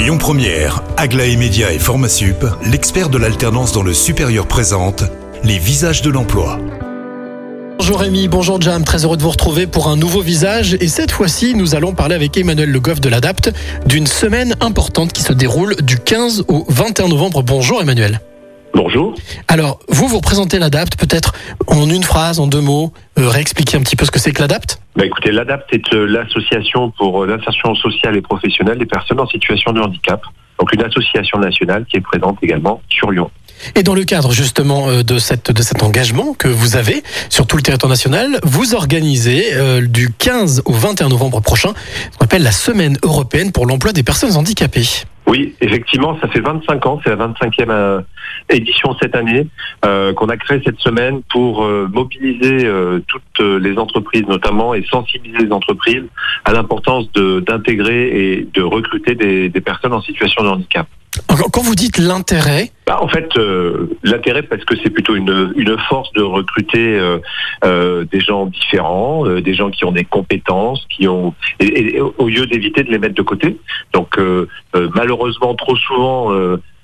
Lyon Première, Aglaé Média et Formasup, l'expert de l'alternance dans le supérieur présente les visages de l'emploi. Bonjour Rémi, bonjour Jam, très heureux de vous retrouver pour un nouveau visage et cette fois-ci nous allons parler avec Emmanuel Le Goff de l'ADAPT d'une semaine importante qui se déroule du 15 au 21 novembre. Bonjour Emmanuel. Bonjour. Alors, vous vous représentez l'ADAPT peut-être en une phrase, en deux mots, euh, réexpliquer un petit peu ce que c'est que l'ADAPT? Bah écoutez, l'ADAPT est euh, l'association pour euh, l'insertion sociale et professionnelle des personnes en situation de handicap. Donc une association nationale qui est présente également sur Lyon. Et dans le cadre justement de, cette, de cet engagement que vous avez sur tout le territoire national, vous organisez du 15 au 21 novembre prochain ce qu'on appelle la Semaine européenne pour l'emploi des personnes handicapées. Oui, effectivement, ça fait 25 ans, c'est la 25e euh, édition cette année euh, qu'on a créé cette semaine pour euh, mobiliser toutes les entreprises notamment et sensibiliser les entreprises à l'importance d'intégrer et de recruter des, des personnes en situation de handicap. Quand vous dites l'intérêt bah, En fait, euh, l'intérêt parce que c'est plutôt une, une force de recruter euh, euh, des gens différents, des gens qui ont des compétences, qui ont au lieu d'éviter de les mettre de côté. Donc malheureusement, trop souvent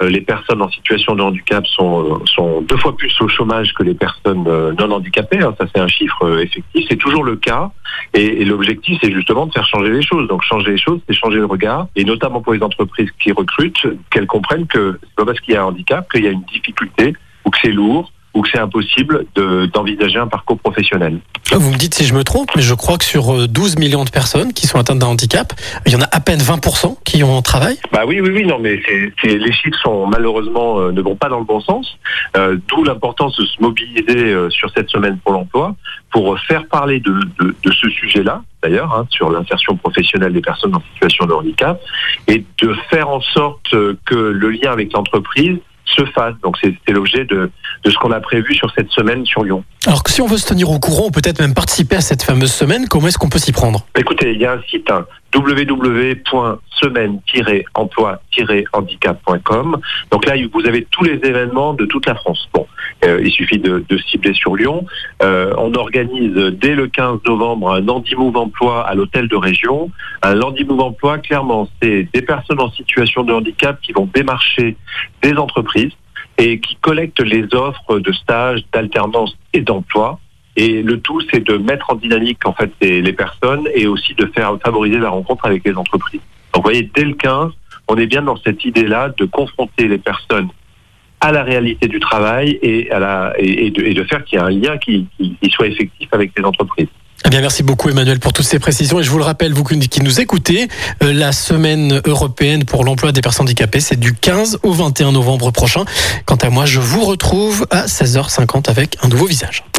les personnes en situation de handicap sont, sont deux fois plus au chômage que les personnes euh, non handicapées. Hein. Ça, c'est un chiffre euh, effectif. C'est toujours le cas. Et, l'objectif, c'est justement de faire changer les choses. Donc, changer les choses, c'est changer le regard. Et notamment pour les entreprises qui recrutent, qu'elles comprennent que c'est pas parce qu'il y a un handicap qu'il y a une difficulté ou que c'est lourd ou que c'est impossible d'envisager un parcours professionnel. Vous me dites si je me trompe, mais je crois que sur 12 euh, millions de personnes qui sont atteintes d'un handicap, il y en a à peine 20% qui ont un travail? Bah oui, oui, oui, non, mais c'est les chiffres sont malheureusement euh, ne vont pas dans le bon sens. Euh, D'où l'importance de se mobiliser euh, sur cette semaine pour l'emploi pour faire parler de, de, de ce sujet-là, d'ailleurs, hein, sur l'insertion professionnelle des personnes en situation de handicap, et de faire en sorte que le lien avec l'entreprise se fasse. Donc c'est l'objet de, de ce qu'on a prévu sur cette semaine sur Lyon. Alors si on veut se tenir au courant ou peut-être même participer à cette fameuse semaine, comment est-ce qu'on peut s'y prendre? Écoutez, il y a un site hein, www.semaine-emploi-handicap.com. Donc là, vous avez tous les événements de toute la France. Bon, euh, il suffit de, cibler sur Lyon. Euh, on organise dès le 15 novembre un Landy Move Emploi à l'hôtel de région. Un Landy Move Emploi, clairement, c'est des personnes en situation de handicap qui vont démarcher des entreprises et qui collectent les offres de stage, d'alternance et d'emploi. Et le tout, c'est de mettre en dynamique en fait les, personnes et aussi de faire favoriser la rencontre avec les entreprises. Donc, vous voyez, dès le 15, on est bien dans cette idée-là de confronter les personnes à la réalité du travail et, de, faire qu'il y ait un lien qui soit effectif avec les entreprises. Eh bien, merci beaucoup Emmanuel pour toutes ces précisions. Et je vous le rappelle, vous qui nous écoutez, euh, la semaine européenne pour l'emploi des personnes handicapées, c'est du 15 au 21 novembre prochain. Quant à moi, je vous retrouve à 16h50 avec un nouveau visage.